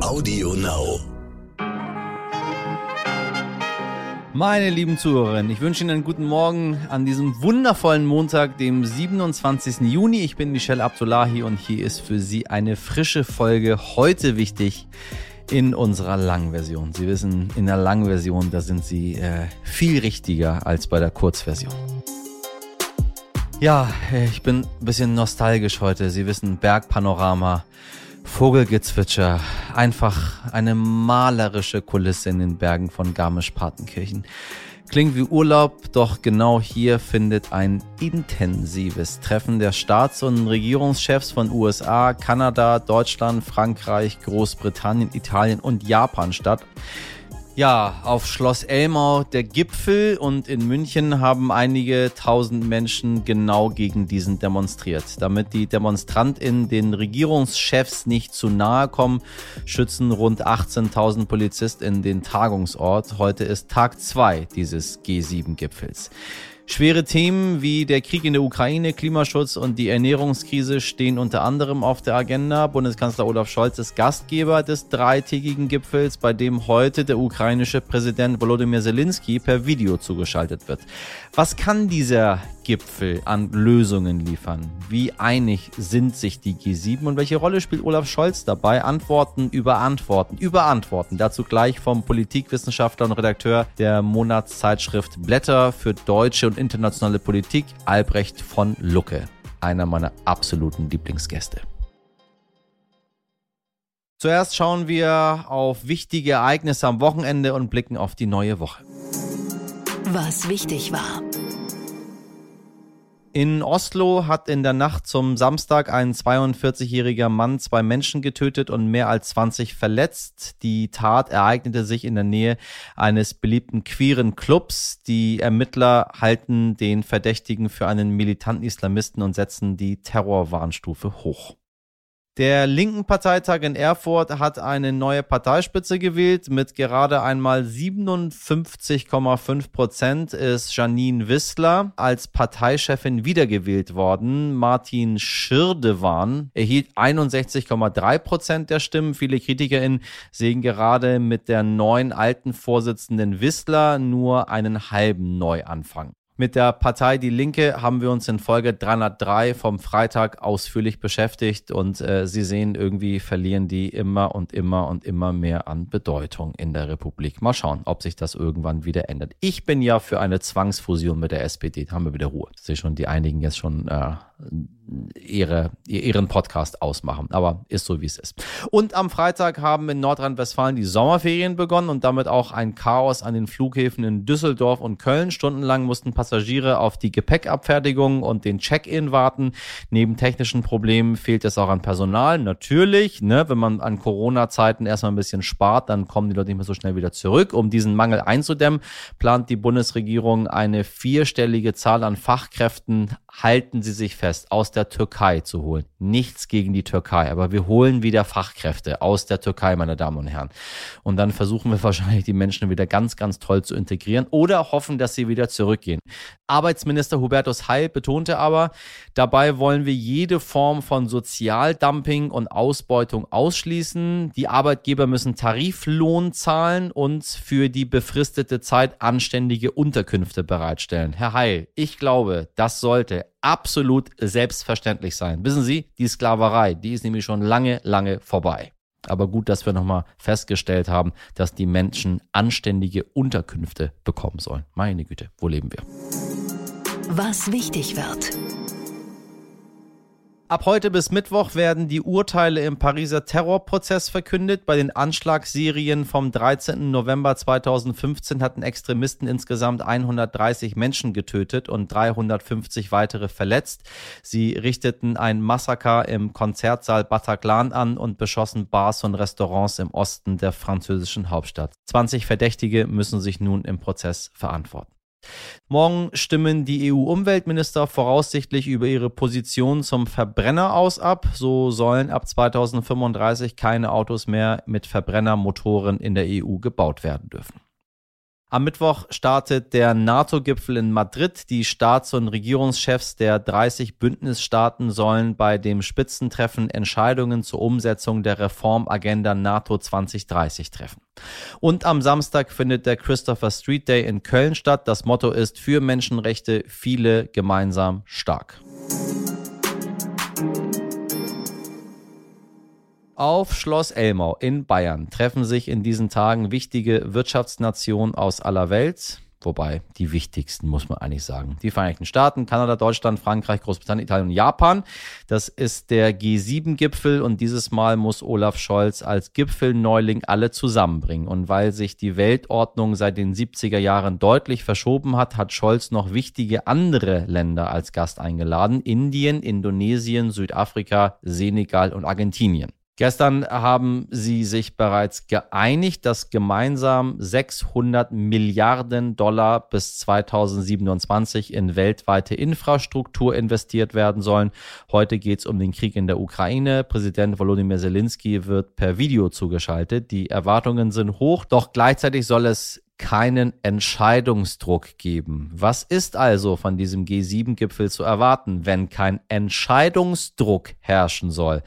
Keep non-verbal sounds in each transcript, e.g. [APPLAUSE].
Audio Now. Meine lieben Zuhörerinnen, ich wünsche Ihnen einen guten Morgen an diesem wundervollen Montag, dem 27. Juni. Ich bin Michelle Abdullahi und hier ist für Sie eine frische Folge heute wichtig in unserer Langversion. Sie wissen, in der Langversion, da sind Sie äh, viel richtiger als bei der Kurzversion. Ja, ich bin ein bisschen nostalgisch heute. Sie wissen, Bergpanorama, Vogelgezwitscher, einfach eine malerische Kulisse in den Bergen von Garmisch-Partenkirchen. Klingt wie Urlaub, doch genau hier findet ein intensives Treffen der Staats- und Regierungschefs von USA, Kanada, Deutschland, Frankreich, Großbritannien, Italien und Japan statt. Ja, auf Schloss Elmau der Gipfel und in München haben einige tausend Menschen genau gegen diesen demonstriert. Damit die DemonstrantInnen den Regierungschefs nicht zu nahe kommen, schützen rund 18.000 PolizistInnen den Tagungsort. Heute ist Tag zwei dieses G7-Gipfels. Schwere Themen wie der Krieg in der Ukraine, Klimaschutz und die Ernährungskrise stehen unter anderem auf der Agenda. Bundeskanzler Olaf Scholz ist Gastgeber des dreitägigen Gipfels, bei dem heute der ukrainische Präsident Volodymyr Zelensky per Video zugeschaltet wird. Was kann dieser Gipfel an Lösungen liefern? Wie einig sind sich die G7 und welche Rolle spielt Olaf Scholz dabei? Antworten über Antworten über Antworten. Dazu gleich vom Politikwissenschaftler und Redakteur der Monatszeitschrift Blätter für deutsche und internationale Politik, Albrecht von Lucke. Einer meiner absoluten Lieblingsgäste. Zuerst schauen wir auf wichtige Ereignisse am Wochenende und blicken auf die neue Woche. Was wichtig war. In Oslo hat in der Nacht zum Samstag ein 42-jähriger Mann zwei Menschen getötet und mehr als 20 verletzt. Die Tat ereignete sich in der Nähe eines beliebten queeren Clubs. Die Ermittler halten den Verdächtigen für einen militanten Islamisten und setzen die Terrorwarnstufe hoch. Der linken Parteitag in Erfurt hat eine neue Parteispitze gewählt. Mit gerade einmal 57,5 Prozent ist Janine Wissler als Parteichefin wiedergewählt worden. Martin Schirdewan erhielt 61,3 Prozent der Stimmen. Viele KritikerInnen sehen gerade mit der neuen alten Vorsitzenden Wissler nur einen halben Neuanfang. Mit der Partei Die Linke haben wir uns in Folge 303 vom Freitag ausführlich beschäftigt und äh, Sie sehen, irgendwie verlieren die immer und immer und immer mehr an Bedeutung in der Republik. Mal schauen, ob sich das irgendwann wieder ändert. Ich bin ja für eine Zwangsfusion mit der SPD. Da haben wir wieder Ruhe. Ich sehe schon, die einigen jetzt schon äh, ihre, ihren Podcast ausmachen. Aber ist so, wie es ist. Und am Freitag haben in Nordrhein-Westfalen die Sommerferien begonnen und damit auch ein Chaos an den Flughäfen in Düsseldorf und Köln. Stundenlang mussten Passagiere auf die Gepäckabfertigung und den Check-in warten. Neben technischen Problemen fehlt es auch an Personal. Natürlich, ne, wenn man an Corona-Zeiten erstmal ein bisschen spart, dann kommen die Leute nicht mehr so schnell wieder zurück. Um diesen Mangel einzudämmen, plant die Bundesregierung eine vierstellige Zahl an Fachkräften. Halten Sie sich fest, aus der Türkei zu holen. Nichts gegen die Türkei, aber wir holen wieder Fachkräfte aus der Türkei, meine Damen und Herren. Und dann versuchen wir [LAUGHS] wahrscheinlich die Menschen wieder ganz, ganz toll zu integrieren oder hoffen, dass sie wieder zurückgehen. Arbeitsminister Hubertus Heil betonte aber, dabei wollen wir jede Form von Sozialdumping und Ausbeutung ausschließen. Die Arbeitgeber müssen Tariflohn zahlen und für die befristete Zeit anständige Unterkünfte bereitstellen. Herr Heil, ich glaube, das sollte absolut selbstverständlich sein. Wissen Sie, die Sklaverei, die ist nämlich schon lange, lange vorbei. Aber gut, dass wir nochmal festgestellt haben, dass die Menschen anständige Unterkünfte bekommen sollen. Meine Güte, wo leben wir? Was wichtig wird. Ab heute bis Mittwoch werden die Urteile im Pariser Terrorprozess verkündet. Bei den Anschlagsserien vom 13. November 2015 hatten Extremisten insgesamt 130 Menschen getötet und 350 weitere verletzt. Sie richteten ein Massaker im Konzertsaal Bataclan an und beschossen Bars und Restaurants im Osten der französischen Hauptstadt. 20 Verdächtige müssen sich nun im Prozess verantworten. Morgen stimmen die EU-Umweltminister voraussichtlich über ihre Position zum Verbrenner aus ab. So sollen ab 2035 keine Autos mehr mit Verbrennermotoren in der EU gebaut werden dürfen. Am Mittwoch startet der NATO-Gipfel in Madrid. Die Staats- und Regierungschefs der 30 Bündnisstaaten sollen bei dem Spitzentreffen Entscheidungen zur Umsetzung der Reformagenda NATO 2030 treffen. Und am Samstag findet der Christopher Street Day in Köln statt. Das Motto ist für Menschenrechte, viele gemeinsam stark. Auf Schloss Elmau in Bayern treffen sich in diesen Tagen wichtige Wirtschaftsnationen aus aller Welt. Wobei die wichtigsten, muss man eigentlich sagen. Die Vereinigten Staaten, Kanada, Deutschland, Frankreich, Großbritannien, Italien und Japan. Das ist der G7-Gipfel und dieses Mal muss Olaf Scholz als Gipfelneuling alle zusammenbringen. Und weil sich die Weltordnung seit den 70er Jahren deutlich verschoben hat, hat Scholz noch wichtige andere Länder als Gast eingeladen. Indien, Indonesien, Südafrika, Senegal und Argentinien. Gestern haben sie sich bereits geeinigt, dass gemeinsam 600 Milliarden Dollar bis 2027 in weltweite Infrastruktur investiert werden sollen. Heute geht es um den Krieg in der Ukraine. Präsident Volodymyr Zelensky wird per Video zugeschaltet. Die Erwartungen sind hoch, doch gleichzeitig soll es keinen Entscheidungsdruck geben. Was ist also von diesem G7-Gipfel zu erwarten, wenn kein Entscheidungsdruck herrschen soll?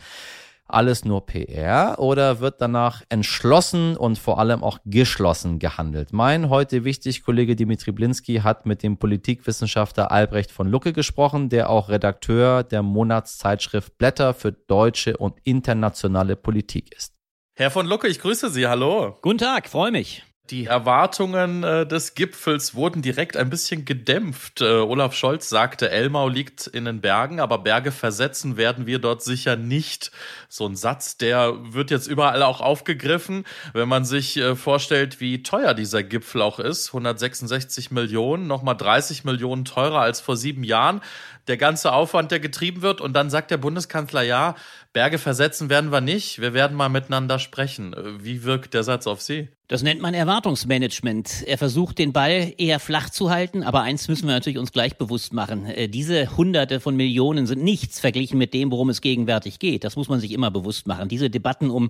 Alles nur PR oder wird danach entschlossen und vor allem auch geschlossen gehandelt? Mein heute wichtig Kollege Dimitri Blinski hat mit dem Politikwissenschaftler Albrecht von Lucke gesprochen, der auch Redakteur der Monatszeitschrift Blätter für deutsche und internationale Politik ist. Herr von Lucke, ich grüße Sie. Hallo. Guten Tag, freue mich. Die Erwartungen äh, des Gipfels wurden direkt ein bisschen gedämpft. Äh, Olaf Scholz sagte, Elmau liegt in den Bergen, aber Berge versetzen werden wir dort sicher nicht. So ein Satz, der wird jetzt überall auch aufgegriffen, wenn man sich äh, vorstellt, wie teuer dieser Gipfel auch ist. 166 Millionen, nochmal 30 Millionen teurer als vor sieben Jahren. Der ganze Aufwand, der getrieben wird. Und dann sagt der Bundeskanzler, ja, Berge versetzen werden wir nicht. Wir werden mal miteinander sprechen. Wie wirkt der Satz auf Sie? Das nennt man Erwartungsmanagement. Er versucht, den Ball eher flach zu halten, aber eins müssen wir natürlich uns gleich bewusst machen. Äh, diese Hunderte von Millionen sind nichts verglichen mit dem, worum es gegenwärtig geht. Das muss man sich immer bewusst machen. Diese Debatten um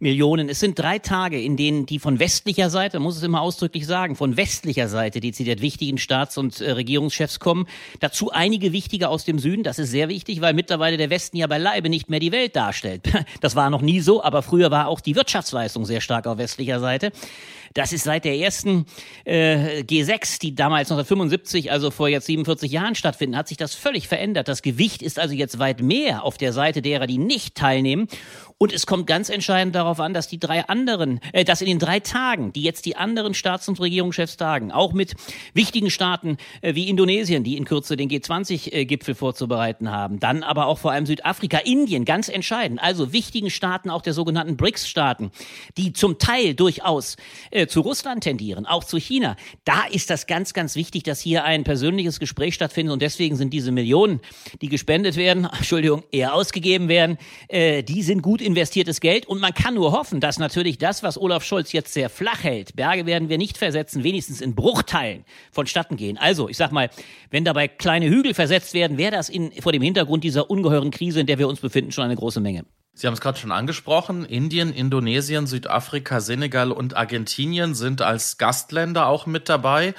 Millionen. Es sind drei Tage, in denen die von westlicher Seite, muss es immer ausdrücklich sagen, von westlicher Seite dezidiert wichtigen Staats- und äh, Regierungschefs kommen. Dazu einige wichtige aus dem Süden. Das ist sehr wichtig, weil mittlerweile der Westen ja beileibe nicht mehr die Welt darstellt. [LAUGHS] Das war noch nie so, aber früher war auch die Wirtschaftsleistung sehr stark auf westlicher Seite. Das ist seit der ersten äh, G6, die damals 1975, also vor jetzt 47 Jahren stattfinden, hat sich das völlig verändert. Das Gewicht ist also jetzt weit mehr auf der Seite derer, die nicht teilnehmen. Und es kommt ganz entscheidend darauf an, dass die drei anderen, äh, dass in den drei Tagen, die jetzt die anderen Staats- und Regierungschefs tagen, auch mit wichtigen Staaten äh, wie Indonesien, die in Kürze den G20-Gipfel vorzubereiten haben, dann aber auch vor allem Südafrika, Indien, ganz entscheidend, also wichtigen Staaten auch der sogenannten BRICS-Staaten, die zum Teil durchaus äh, zu Russland tendieren, auch zu China. Da ist das ganz, ganz wichtig, dass hier ein persönliches Gespräch stattfindet und deswegen sind diese Millionen, die gespendet werden, [LAUGHS] Entschuldigung, eher ausgegeben werden, äh, die sind gut investiertes Geld und man kann nur hoffen, dass natürlich das, was Olaf Scholz jetzt sehr flach hält, Berge werden wir nicht versetzen, wenigstens in Bruchteilen vonstatten gehen. Also, ich sag mal, wenn dabei kleine Hügel versetzt werden, wäre das in, vor dem Hintergrund dieser ungeheuren Krise, in der wir uns befinden, schon eine große Menge. Sie haben es gerade schon angesprochen. Indien, Indonesien, Südafrika, Senegal und Argentinien sind als Gastländer auch mit dabei.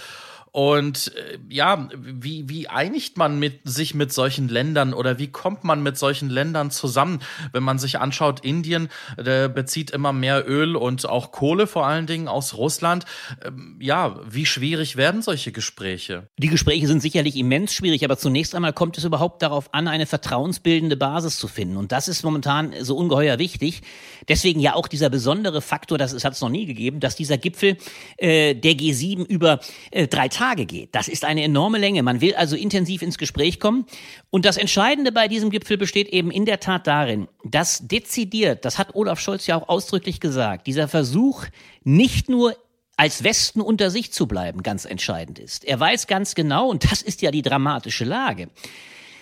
Und äh, ja, wie, wie einigt man mit, sich mit solchen Ländern oder wie kommt man mit solchen Ländern zusammen? Wenn man sich anschaut, Indien äh, bezieht immer mehr Öl und auch Kohle vor allen Dingen aus Russland. Ähm, ja, wie schwierig werden solche Gespräche? Die Gespräche sind sicherlich immens schwierig, aber zunächst einmal kommt es überhaupt darauf an, eine vertrauensbildende Basis zu finden. Und das ist momentan so ungeheuer wichtig. Deswegen ja auch dieser besondere Faktor, das hat es noch nie gegeben, dass dieser Gipfel äh, der G7 über äh, drei Tage geht. Das ist eine enorme Länge. Man will also intensiv ins Gespräch kommen. Und das Entscheidende bei diesem Gipfel besteht eben in der Tat darin, dass dezidiert, das hat Olaf Scholz ja auch ausdrücklich gesagt, dieser Versuch nicht nur als Westen unter sich zu bleiben ganz entscheidend ist. Er weiß ganz genau, und das ist ja die dramatische Lage,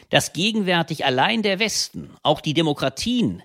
dass gegenwärtig allein der Westen, auch die Demokratien,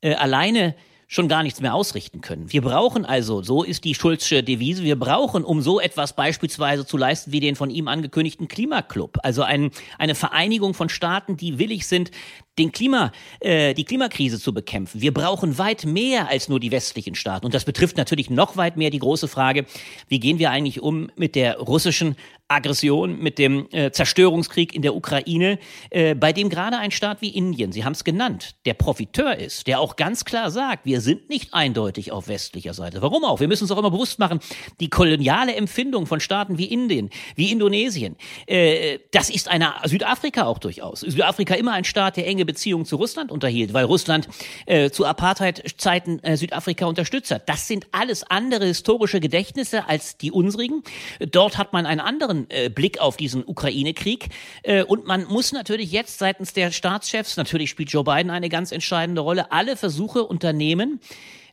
äh, alleine schon gar nichts mehr ausrichten können. Wir brauchen also, so ist die Schulzsche Devise, wir brauchen, um so etwas beispielsweise zu leisten wie den von ihm angekündigten Klimaclub, also ein, eine Vereinigung von Staaten, die willig sind, den Klima, äh, die Klimakrise zu bekämpfen. Wir brauchen weit mehr als nur die westlichen Staaten. Und das betrifft natürlich noch weit mehr die große Frage, wie gehen wir eigentlich um mit der russischen Aggression, mit dem äh, Zerstörungskrieg in der Ukraine, äh, bei dem gerade ein Staat wie Indien, Sie haben es genannt, der Profiteur ist, der auch ganz klar sagt, wir sind nicht eindeutig auf westlicher Seite. Warum auch? Wir müssen uns auch immer bewusst machen, die koloniale Empfindung von Staaten wie Indien, wie Indonesien, äh, das ist eine Südafrika auch durchaus. Südafrika immer ein Staat, der enge enge Beziehungen zu Russland unterhielt, weil Russland äh, zu Apartheid-Zeiten äh, Südafrika unterstützt hat. Das sind alles andere historische Gedächtnisse als die unsrigen. Dort hat man einen anderen äh, Blick auf diesen Ukraine-Krieg äh, und man muss natürlich jetzt seitens der Staatschefs, natürlich spielt Joe Biden eine ganz entscheidende Rolle, alle Versuche unternehmen,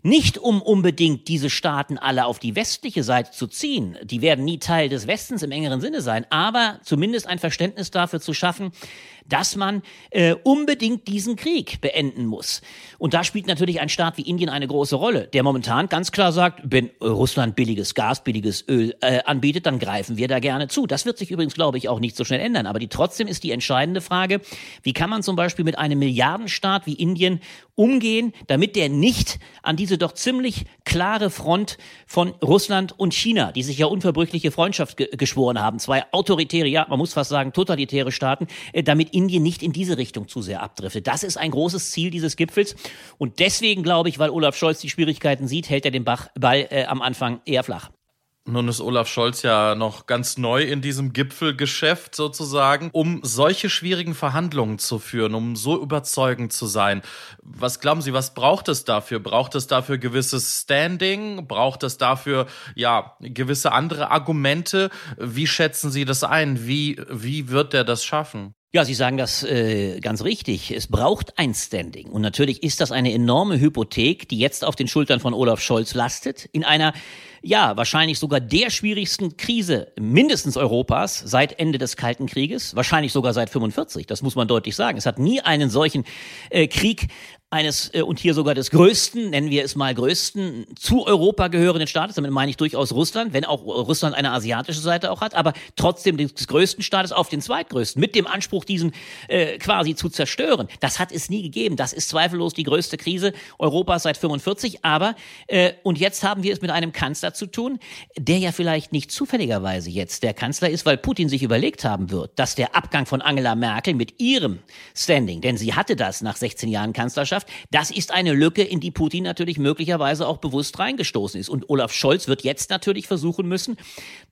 nicht um unbedingt diese Staaten alle auf die westliche Seite zu ziehen. Die werden nie Teil des Westens im engeren Sinne sein, aber zumindest ein Verständnis dafür zu schaffen, dass man äh, unbedingt diesen Krieg beenden muss. Und da spielt natürlich ein Staat wie Indien eine große Rolle, der momentan ganz klar sagt, wenn Russland billiges Gas, billiges Öl äh, anbietet, dann greifen wir da gerne zu. Das wird sich übrigens, glaube ich, auch nicht so schnell ändern. Aber die, trotzdem ist die entscheidende Frage, wie kann man zum Beispiel mit einem Milliardenstaat wie Indien umgehen, damit der nicht an diese doch ziemlich klare Front von Russland und China, die sich ja unverbrüchliche Freundschaft ge geschworen haben, zwei autoritäre, ja, man muss fast sagen, totalitäre Staaten, äh, damit nicht in diese Richtung zu sehr abdriftet. Das ist ein großes Ziel dieses Gipfels. Und deswegen glaube ich, weil Olaf Scholz die Schwierigkeiten sieht, hält er den Bach, Ball äh, am Anfang eher flach. Nun ist Olaf Scholz ja noch ganz neu in diesem Gipfelgeschäft sozusagen, um solche schwierigen Verhandlungen zu führen, um so überzeugend zu sein. Was glauben Sie, was braucht es dafür? Braucht es dafür gewisses Standing? Braucht es dafür, ja, gewisse andere Argumente? Wie schätzen Sie das ein? Wie, wie wird er das schaffen? Ja, Sie sagen das äh, ganz richtig. Es braucht ein Standing. Und natürlich ist das eine enorme Hypothek, die jetzt auf den Schultern von Olaf Scholz lastet, in einer, ja, wahrscheinlich sogar der schwierigsten Krise mindestens Europas seit Ende des Kalten Krieges, wahrscheinlich sogar seit 45. Das muss man deutlich sagen. Es hat nie einen solchen äh, Krieg eines äh, und hier sogar des größten, nennen wir es mal größten, zu Europa gehörenden Staates, damit meine ich durchaus Russland, wenn auch Russland eine asiatische Seite auch hat, aber trotzdem des größten Staates auf den zweitgrößten, mit dem Anspruch, diesen äh, quasi zu zerstören. Das hat es nie gegeben. Das ist zweifellos die größte Krise Europas seit 45. Aber äh, und jetzt haben wir es mit einem Kanzler zu tun, der ja vielleicht nicht zufälligerweise jetzt der Kanzler ist, weil Putin sich überlegt haben wird, dass der Abgang von Angela Merkel mit ihrem Standing, denn sie hatte das nach 16 Jahren Kanzlerschaft Wirtschaft. Das ist eine Lücke, in die Putin natürlich möglicherweise auch bewusst reingestoßen ist. Und Olaf Scholz wird jetzt natürlich versuchen müssen,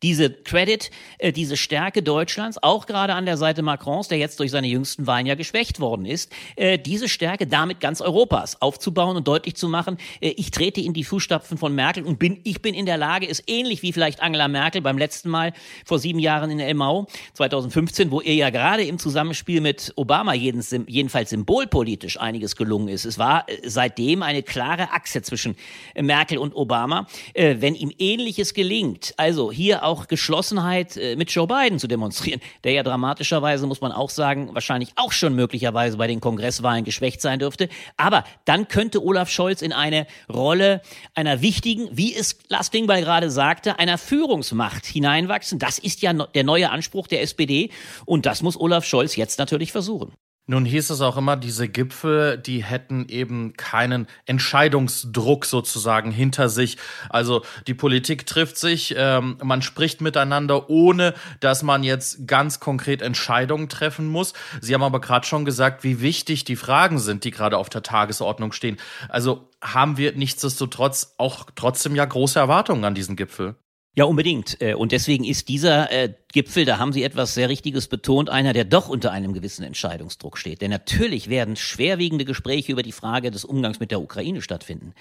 diese Credit, äh, diese Stärke Deutschlands, auch gerade an der Seite Macrons, der jetzt durch seine jüngsten Wahlen ja geschwächt worden ist, äh, diese Stärke damit ganz Europas aufzubauen und deutlich zu machen, äh, ich trete in die Fußstapfen von Merkel und bin, ich bin in der Lage, es ähnlich wie vielleicht Angela Merkel beim letzten Mal vor sieben Jahren in Elmau 2015, wo ihr ja gerade im Zusammenspiel mit Obama jedenfalls symbolpolitisch einiges gelungen ist ist. Es war äh, seitdem eine klare Achse zwischen äh, Merkel und Obama. Äh, wenn ihm Ähnliches gelingt, also hier auch Geschlossenheit mit Joe Biden zu demonstrieren, der ja dramatischerweise, muss man auch sagen, wahrscheinlich auch schon möglicherweise bei den Kongresswahlen geschwächt sein dürfte. Aber dann könnte Olaf Scholz in eine Rolle einer wichtigen, wie es Lars Klingbeil gerade sagte, einer Führungsmacht hineinwachsen. Das ist ja der neue Anspruch der SPD und das muss Olaf Scholz jetzt natürlich versuchen. Nun hieß es auch immer, diese Gipfel, die hätten eben keinen Entscheidungsdruck sozusagen hinter sich. Also die Politik trifft sich, ähm, man spricht miteinander, ohne dass man jetzt ganz konkret Entscheidungen treffen muss. Sie haben aber gerade schon gesagt, wie wichtig die Fragen sind, die gerade auf der Tagesordnung stehen. Also haben wir nichtsdestotrotz auch trotzdem ja große Erwartungen an diesen Gipfel. Ja, unbedingt. Äh, und deswegen ist dieser äh, Gipfel, da haben Sie etwas sehr Richtiges betont, einer, der doch unter einem gewissen Entscheidungsdruck steht. Denn natürlich werden schwerwiegende Gespräche über die Frage des Umgangs mit der Ukraine stattfinden.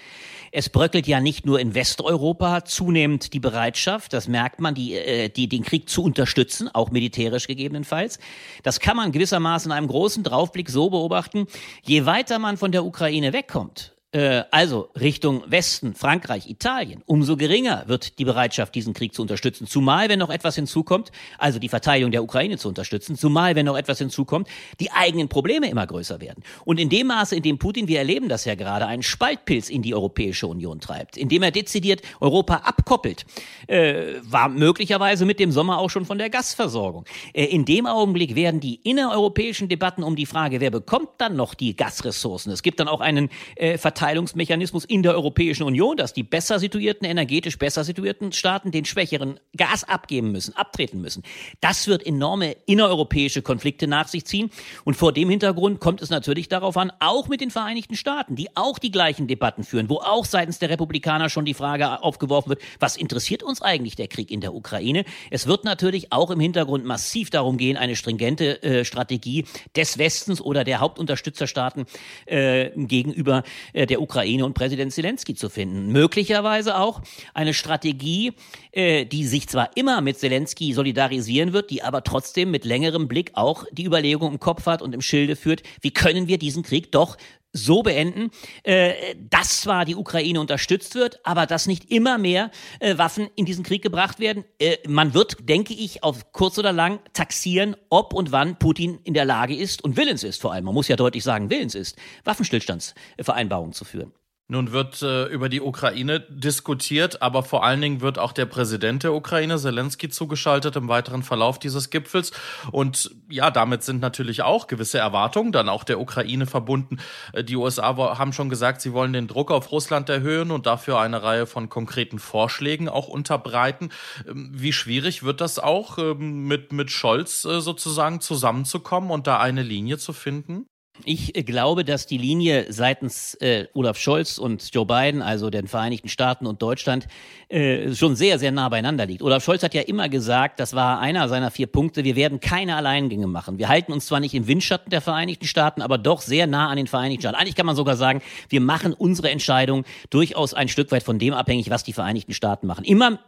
Es bröckelt ja nicht nur in Westeuropa zunehmend die Bereitschaft, das merkt man, die, äh, die, den Krieg zu unterstützen, auch militärisch gegebenenfalls. Das kann man gewissermaßen in einem großen Draufblick so beobachten, je weiter man von der Ukraine wegkommt, äh, also Richtung Westen, Frankreich, Italien, umso geringer wird die Bereitschaft, diesen Krieg zu unterstützen. Zumal, wenn noch etwas hinzukommt, also die Verteidigung der Ukraine zu unterstützen, zumal, wenn noch etwas hinzukommt, die eigenen Probleme immer größer werden. Und in dem Maße, in dem Putin, wir erleben das ja gerade, einen Spaltpilz in die Europäische Union treibt, indem er dezidiert Europa abkoppelt, äh, war möglicherweise mit dem Sommer auch schon von der Gasversorgung. Äh, in dem Augenblick werden die innereuropäischen Debatten um die Frage, wer bekommt dann noch die Gasressourcen. Es gibt dann auch einen äh, Verteilungsmechanismus in der Europäischen Union, dass die besser situierten, energetisch besser situierten Staaten den schwächeren Gas abgeben müssen, abtreten müssen. Das wird enorme innereuropäische Konflikte nach sich ziehen. Und vor dem Hintergrund kommt es natürlich darauf an, auch mit den Vereinigten Staaten, die auch die gleichen Debatten führen, wo auch seitens der Republikaner schon die Frage aufgeworfen wird, was interessiert uns eigentlich der Krieg in der Ukraine? Es wird natürlich auch im Hintergrund massiv darum gehen, eine stringente äh, Strategie des Westens oder der Hauptunterstützerstaaten äh, gegenüber äh, der Ukraine und Präsident Zelensky zu finden. Möglicherweise auch eine Strategie, äh, die sich zwar immer mit Zelensky solidarisieren wird, die aber trotzdem mit längerem Blick auch die Überlegung im Kopf hat und im Schilde führt, wie können wir diesen Krieg doch so beenden, äh, dass zwar die Ukraine unterstützt wird, aber dass nicht immer mehr äh, Waffen in diesen Krieg gebracht werden. Äh, man wird, denke ich, auf kurz oder lang taxieren, ob und wann Putin in der Lage ist und willens ist vor allem, man muss ja deutlich sagen, willens ist, Waffenstillstandsvereinbarungen zu führen. Nun wird äh, über die Ukraine diskutiert, aber vor allen Dingen wird auch der Präsident der Ukraine, Zelensky, zugeschaltet im weiteren Verlauf dieses Gipfels. Und ja, damit sind natürlich auch gewisse Erwartungen dann auch der Ukraine verbunden. Äh, die USA haben schon gesagt, sie wollen den Druck auf Russland erhöhen und dafür eine Reihe von konkreten Vorschlägen auch unterbreiten. Ähm, wie schwierig wird das auch, ähm, mit, mit Scholz äh, sozusagen zusammenzukommen und da eine Linie zu finden? Ich glaube, dass die Linie seitens äh, Olaf Scholz und Joe Biden, also den Vereinigten Staaten und Deutschland, äh, schon sehr, sehr nah beieinander liegt. Olaf Scholz hat ja immer gesagt, das war einer seiner vier Punkte, wir werden keine Alleingänge machen. Wir halten uns zwar nicht im Windschatten der Vereinigten Staaten, aber doch sehr nah an den Vereinigten Staaten. Eigentlich kann man sogar sagen, wir machen unsere Entscheidung durchaus ein Stück weit von dem abhängig, was die Vereinigten Staaten machen. Immer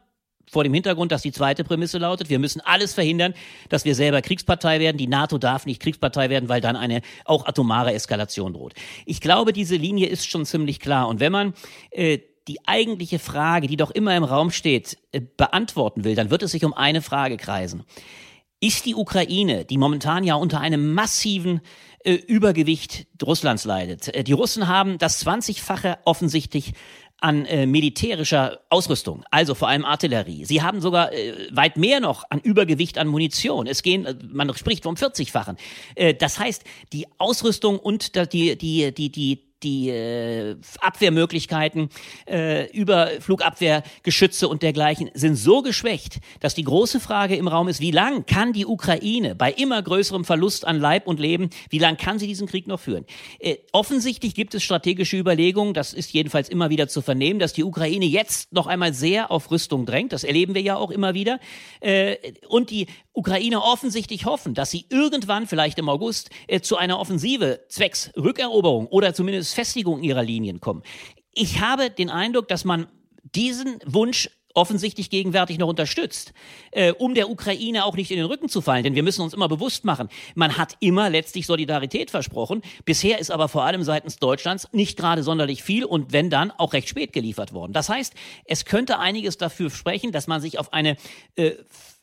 vor dem Hintergrund, dass die zweite Prämisse lautet, wir müssen alles verhindern, dass wir selber Kriegspartei werden. Die NATO darf nicht Kriegspartei werden, weil dann eine auch atomare Eskalation droht. Ich glaube, diese Linie ist schon ziemlich klar. Und wenn man äh, die eigentliche Frage, die doch immer im Raum steht, äh, beantworten will, dann wird es sich um eine Frage kreisen. Ist die Ukraine, die momentan ja unter einem massiven äh, Übergewicht Russlands leidet, äh, die Russen haben das 20-fache offensichtlich an äh, militärischer Ausrüstung, also vor allem Artillerie. Sie haben sogar äh, weit mehr noch an Übergewicht an Munition. Es gehen, äh, man spricht vom 40-fachen. Äh, das heißt, die Ausrüstung und die, die, die, die die äh, Abwehrmöglichkeiten äh, über Flugabwehrgeschütze und dergleichen sind so geschwächt, dass die große Frage im Raum ist, wie lang kann die Ukraine bei immer größerem Verlust an Leib und Leben, wie lang kann sie diesen Krieg noch führen? Äh, offensichtlich gibt es strategische Überlegungen, das ist jedenfalls immer wieder zu vernehmen, dass die Ukraine jetzt noch einmal sehr auf Rüstung drängt, das erleben wir ja auch immer wieder, äh, und die Ukrainer offensichtlich hoffen, dass sie irgendwann, vielleicht im August, äh, zu einer Offensive zwecks Rückeroberung oder zumindest Festigung ihrer Linien kommen. Ich habe den Eindruck, dass man diesen Wunsch offensichtlich gegenwärtig noch unterstützt, äh, um der Ukraine auch nicht in den Rücken zu fallen. Denn wir müssen uns immer bewusst machen, man hat immer letztlich Solidarität versprochen. Bisher ist aber vor allem seitens Deutschlands nicht gerade sonderlich viel und wenn dann auch recht spät geliefert worden. Das heißt, es könnte einiges dafür sprechen, dass man sich auf eine äh,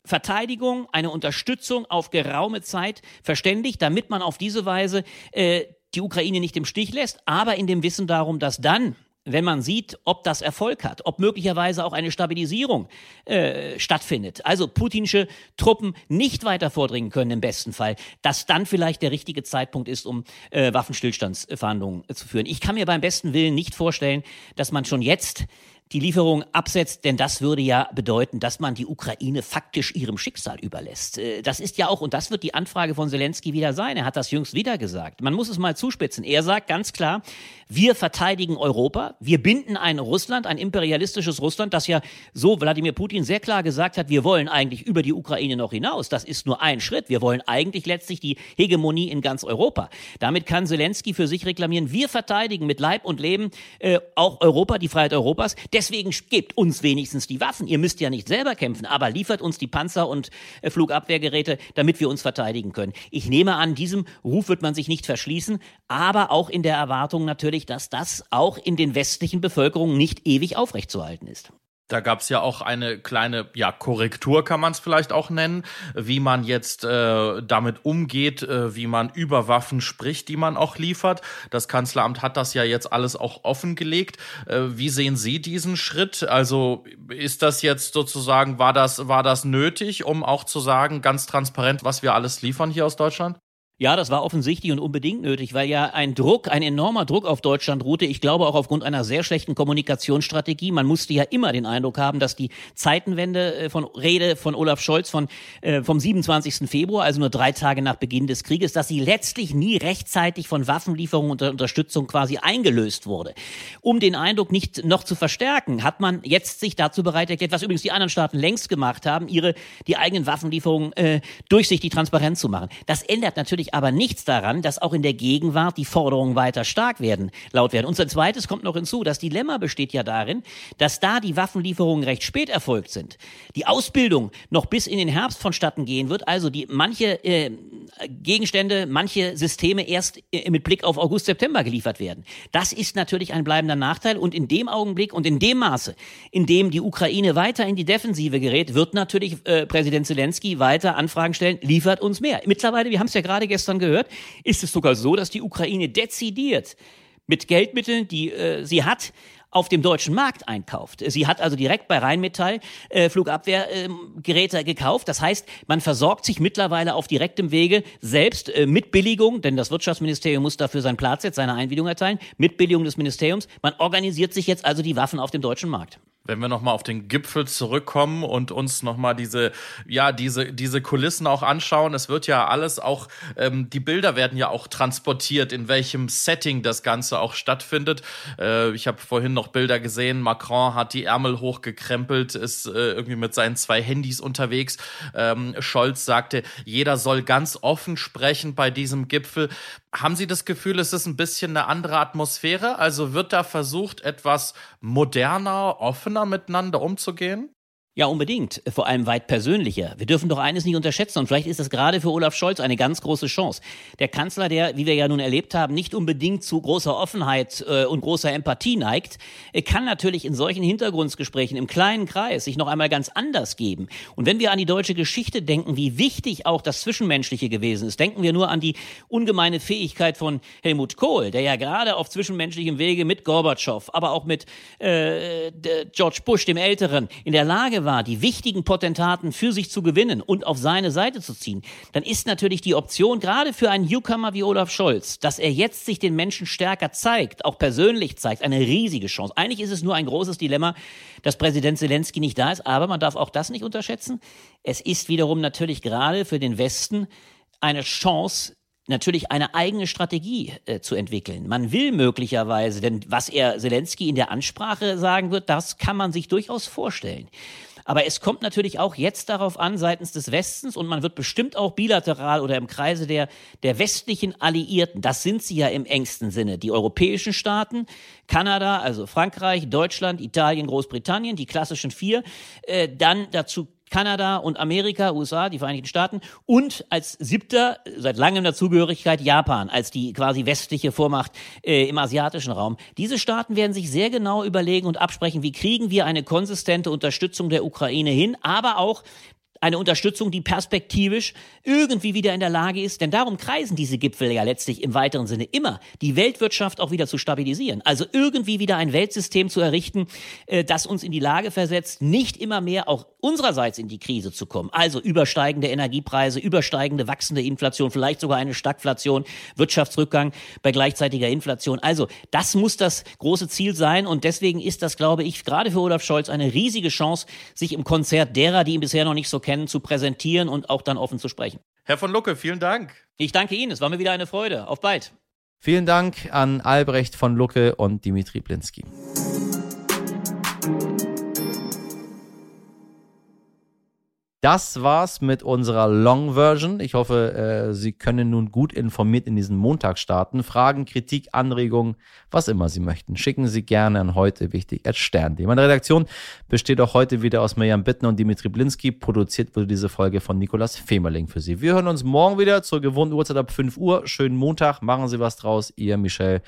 Verteidigung, eine Unterstützung auf geraume Zeit verständigt, damit man auf diese Weise äh, die Ukraine nicht im Stich lässt, aber in dem Wissen darum, dass dann wenn man sieht, ob das Erfolg hat, ob möglicherweise auch eine Stabilisierung äh, stattfindet, also putinsche Truppen nicht weiter vordringen können im besten Fall, dass dann vielleicht der richtige Zeitpunkt ist, um äh, Waffenstillstandsverhandlungen äh, zu führen. Ich kann mir beim besten Willen nicht vorstellen, dass man schon jetzt die Lieferung absetzt, denn das würde ja bedeuten, dass man die Ukraine faktisch ihrem Schicksal überlässt. Äh, das ist ja auch, und das wird die Anfrage von Zelensky wieder sein, er hat das jüngst wieder gesagt. Man muss es mal zuspitzen. Er sagt ganz klar, wir verteidigen Europa, wir binden ein Russland, ein imperialistisches Russland, das ja so Wladimir Putin sehr klar gesagt hat, wir wollen eigentlich über die Ukraine noch hinaus. Das ist nur ein Schritt. Wir wollen eigentlich letztlich die Hegemonie in ganz Europa. Damit kann Zelensky für sich reklamieren, wir verteidigen mit Leib und Leben äh, auch Europa, die Freiheit Europas. Deswegen gebt uns wenigstens die Waffen. Ihr müsst ja nicht selber kämpfen, aber liefert uns die Panzer und äh, Flugabwehrgeräte, damit wir uns verteidigen können. Ich nehme an, diesem Ruf wird man sich nicht verschließen, aber auch in der Erwartung natürlich, dass das auch in den westlichen Bevölkerungen nicht ewig aufrechtzuerhalten ist. Da gab es ja auch eine kleine ja, Korrektur, kann man es vielleicht auch nennen, wie man jetzt äh, damit umgeht, äh, wie man über Waffen spricht, die man auch liefert. Das Kanzleramt hat das ja jetzt alles auch offengelegt. Äh, wie sehen Sie diesen Schritt? Also ist das jetzt sozusagen, war das, war das nötig, um auch zu sagen, ganz transparent, was wir alles liefern hier aus Deutschland? Ja, das war offensichtlich und unbedingt nötig, weil ja ein Druck, ein enormer Druck auf Deutschland ruhte. Ich glaube auch aufgrund einer sehr schlechten Kommunikationsstrategie. Man musste ja immer den Eindruck haben, dass die Zeitenwende äh, von Rede von Olaf Scholz von, äh, vom 27. Februar, also nur drei Tage nach Beginn des Krieges, dass sie letztlich nie rechtzeitig von Waffenlieferungen und Unterstützung quasi eingelöst wurde. Um den Eindruck nicht noch zu verstärken, hat man jetzt sich dazu bereit erklärt, was übrigens die anderen Staaten längst gemacht haben, ihre, die eigenen Waffenlieferungen äh, durchsichtig transparent zu machen. Das ändert natürlich natürlich aber nichts daran, dass auch in der Gegenwart die Forderungen weiter stark werden, laut werden. Und ein zweites kommt noch hinzu. Das Dilemma besteht ja darin, dass da die Waffenlieferungen recht spät erfolgt sind, die Ausbildung noch bis in den Herbst vonstatten gehen wird, also die manche äh, Gegenstände, manche Systeme erst äh, mit Blick auf August, September geliefert werden. Das ist natürlich ein bleibender Nachteil und in dem Augenblick und in dem Maße, in dem die Ukraine weiter in die Defensive gerät, wird natürlich äh, Präsident Zelensky weiter Anfragen stellen, liefert uns mehr. Mittlerweile, wir haben es ja gerade gestern gehört, ist es sogar so, dass die Ukraine dezidiert mit Geldmitteln, die äh, sie hat, auf dem deutschen Markt einkauft. Sie hat also direkt bei Rheinmetall äh, Flugabwehrgeräte äh, gekauft. Das heißt, man versorgt sich mittlerweile auf direktem Wege selbst äh, mit Billigung, denn das Wirtschaftsministerium muss dafür seinen Platz jetzt, seine Einwilligung erteilen, mit Billigung des Ministeriums. Man organisiert sich jetzt also die Waffen auf dem deutschen Markt wenn wir nochmal auf den Gipfel zurückkommen und uns nochmal diese, ja, diese, diese Kulissen auch anschauen. Es wird ja alles auch, ähm, die Bilder werden ja auch transportiert, in welchem Setting das Ganze auch stattfindet. Äh, ich habe vorhin noch Bilder gesehen, Macron hat die Ärmel hochgekrempelt, ist äh, irgendwie mit seinen zwei Handys unterwegs. Ähm, Scholz sagte, jeder soll ganz offen sprechen bei diesem Gipfel. Haben Sie das Gefühl, es ist ein bisschen eine andere Atmosphäre? Also wird da versucht, etwas moderner, offener miteinander umzugehen? Ja, unbedingt. Vor allem weit persönlicher. Wir dürfen doch eines nicht unterschätzen und vielleicht ist das gerade für Olaf Scholz eine ganz große Chance. Der Kanzler, der, wie wir ja nun erlebt haben, nicht unbedingt zu großer Offenheit äh, und großer Empathie neigt, äh, kann natürlich in solchen Hintergrundgesprächen im kleinen Kreis sich noch einmal ganz anders geben. Und wenn wir an die deutsche Geschichte denken, wie wichtig auch das Zwischenmenschliche gewesen ist, denken wir nur an die ungemeine Fähigkeit von Helmut Kohl, der ja gerade auf zwischenmenschlichem Wege mit Gorbatschow, aber auch mit äh, George Bush, dem Älteren, in der Lage war, die wichtigen Potentaten für sich zu gewinnen und auf seine Seite zu ziehen, dann ist natürlich die Option, gerade für einen Newcomer wie Olaf Scholz, dass er jetzt sich den Menschen stärker zeigt, auch persönlich zeigt, eine riesige Chance. Eigentlich ist es nur ein großes Dilemma, dass Präsident Zelensky nicht da ist, aber man darf auch das nicht unterschätzen. Es ist wiederum natürlich gerade für den Westen eine Chance, natürlich eine eigene Strategie äh, zu entwickeln. Man will möglicherweise, denn was er Zelensky in der Ansprache sagen wird, das kann man sich durchaus vorstellen. Aber es kommt natürlich auch jetzt darauf an, seitens des Westens, und man wird bestimmt auch bilateral oder im Kreise der, der westlichen Alliierten, das sind sie ja im engsten Sinne, die europäischen Staaten, Kanada, also Frankreich, Deutschland, Italien, Großbritannien, die klassischen vier, äh, dann dazu Kanada und Amerika, USA, die Vereinigten Staaten und als siebter, seit langem Dazugehörigkeit Japan, als die quasi westliche Vormacht äh, im asiatischen Raum. Diese Staaten werden sich sehr genau überlegen und absprechen, wie kriegen wir eine konsistente Unterstützung der Ukraine hin, aber auch eine Unterstützung, die perspektivisch irgendwie wieder in der Lage ist, denn darum kreisen diese Gipfel ja letztlich im weiteren Sinne immer, die Weltwirtschaft auch wieder zu stabilisieren. Also irgendwie wieder ein Weltsystem zu errichten, äh, das uns in die Lage versetzt, nicht immer mehr auch unsererseits in die Krise zu kommen. Also übersteigende Energiepreise, übersteigende wachsende Inflation, vielleicht sogar eine Stagflation, Wirtschaftsrückgang bei gleichzeitiger Inflation. Also das muss das große Ziel sein und deswegen ist das, glaube ich, gerade für Olaf Scholz eine riesige Chance, sich im Konzert derer, die ihn bisher noch nicht so kennen, zu präsentieren und auch dann offen zu sprechen. Herr von Lucke, vielen Dank. Ich danke Ihnen. Es war mir wieder eine Freude. Auf bald. Vielen Dank an Albrecht von Lucke und Dimitri Blinski. Das war's mit unserer Long Version. Ich hoffe, äh, Sie können nun gut informiert in diesen Montag starten. Fragen, Kritik, Anregungen, was immer Sie möchten, schicken Sie gerne an heute wichtig at Stern.de. Meine Redaktion besteht auch heute wieder aus Mirjam Bittner und Dimitri Blinski. Produziert wurde diese Folge von Nikolas Femerling für Sie. Wir hören uns morgen wieder zur gewohnten Uhrzeit ab 5 Uhr. Schönen Montag, machen Sie was draus. Ihr Michel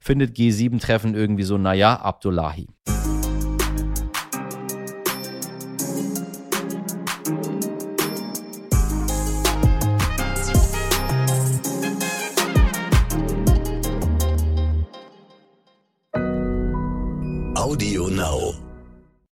findet G7-Treffen irgendwie so, naja, Abdullahi.